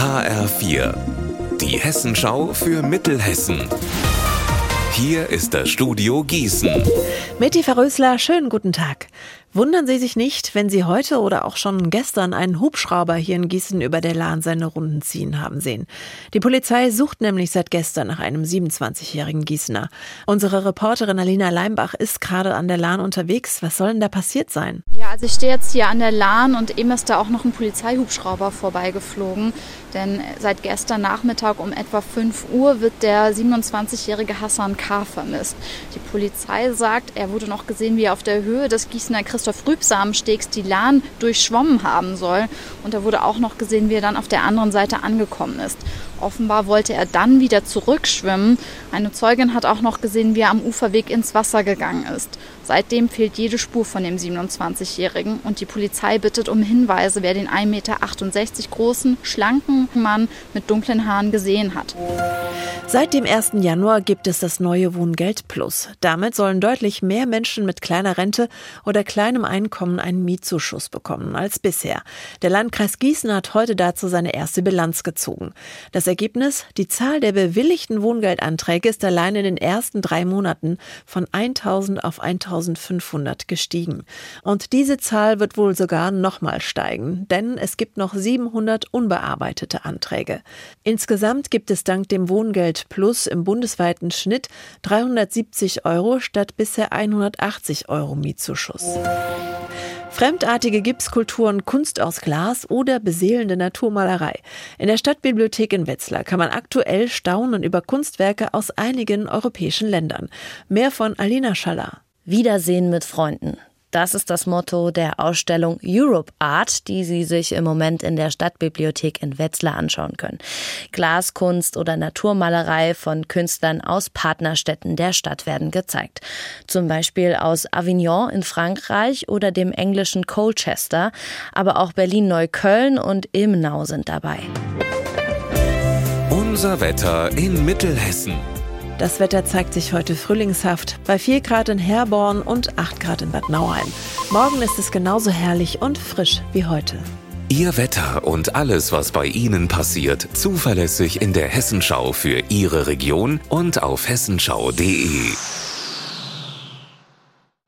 HR4, die Hessenschau für Mittelhessen. Hier ist das Studio Gießen. Mitti Verrösler, schönen guten Tag. Wundern Sie sich nicht, wenn Sie heute oder auch schon gestern einen Hubschrauber hier in Gießen über der Lahn seine Runden ziehen haben sehen. Die Polizei sucht nämlich seit gestern nach einem 27-jährigen Gießener. Unsere Reporterin Alina Leimbach ist gerade an der Lahn unterwegs. Was soll denn da passiert sein? Ja, also ich stehe jetzt hier an der Lahn und eben ist da auch noch ein Polizeihubschrauber vorbeigeflogen. Denn seit gestern Nachmittag um etwa 5 Uhr wird der 27-jährige Hassan K. vermisst. Die Polizei sagt, er wurde noch gesehen, wie er auf der Höhe des Gießener Christoph Rübsamenstegs die Lahn durchschwommen haben soll. Und er wurde auch noch gesehen, wie er dann auf der anderen Seite angekommen ist. Offenbar wollte er dann wieder zurückschwimmen. Eine Zeugin hat auch noch gesehen, wie er am Uferweg ins Wasser gegangen ist. Seitdem fehlt jede Spur von dem 27-Jährigen und die Polizei bittet um Hinweise, wer den 1,68 Meter großen, schlanken Mann mit dunklen Haaren gesehen hat. Seit dem 1. Januar gibt es das neue Wohngeld Plus. Damit sollen deutlich mehr Menschen mit kleiner Rente oder kleinem Einkommen einen Mietzuschuss bekommen als bisher. Der Landkreis Gießen hat heute dazu seine erste Bilanz gezogen. Das Ergebnis? Die Zahl der bewilligten Wohngeldanträge ist allein in den ersten drei Monaten von 1000 auf 1000 1500 gestiegen. Und diese Zahl wird wohl sogar nochmal steigen, denn es gibt noch 700 unbearbeitete Anträge. Insgesamt gibt es dank dem Wohngeld Plus im bundesweiten Schnitt 370 Euro statt bisher 180 Euro Mietzuschuss. Fremdartige Gipskulturen, Kunst aus Glas oder beseelende Naturmalerei. In der Stadtbibliothek in Wetzlar kann man aktuell staunen über Kunstwerke aus einigen europäischen Ländern. Mehr von Alina Schaller. Wiedersehen mit Freunden. Das ist das Motto der Ausstellung Europe Art, die Sie sich im Moment in der Stadtbibliothek in Wetzlar anschauen können. Glaskunst oder Naturmalerei von Künstlern aus Partnerstädten der Stadt werden gezeigt. Zum Beispiel aus Avignon in Frankreich oder dem englischen Colchester. Aber auch Berlin-Neukölln und Ilmenau sind dabei. Unser Wetter in Mittelhessen. Das Wetter zeigt sich heute frühlingshaft bei 4 Grad in Herborn und 8 Grad in Bad Nauheim. Morgen ist es genauso herrlich und frisch wie heute. Ihr Wetter und alles, was bei Ihnen passiert, zuverlässig in der Hessenschau für Ihre Region und auf hessenschau.de.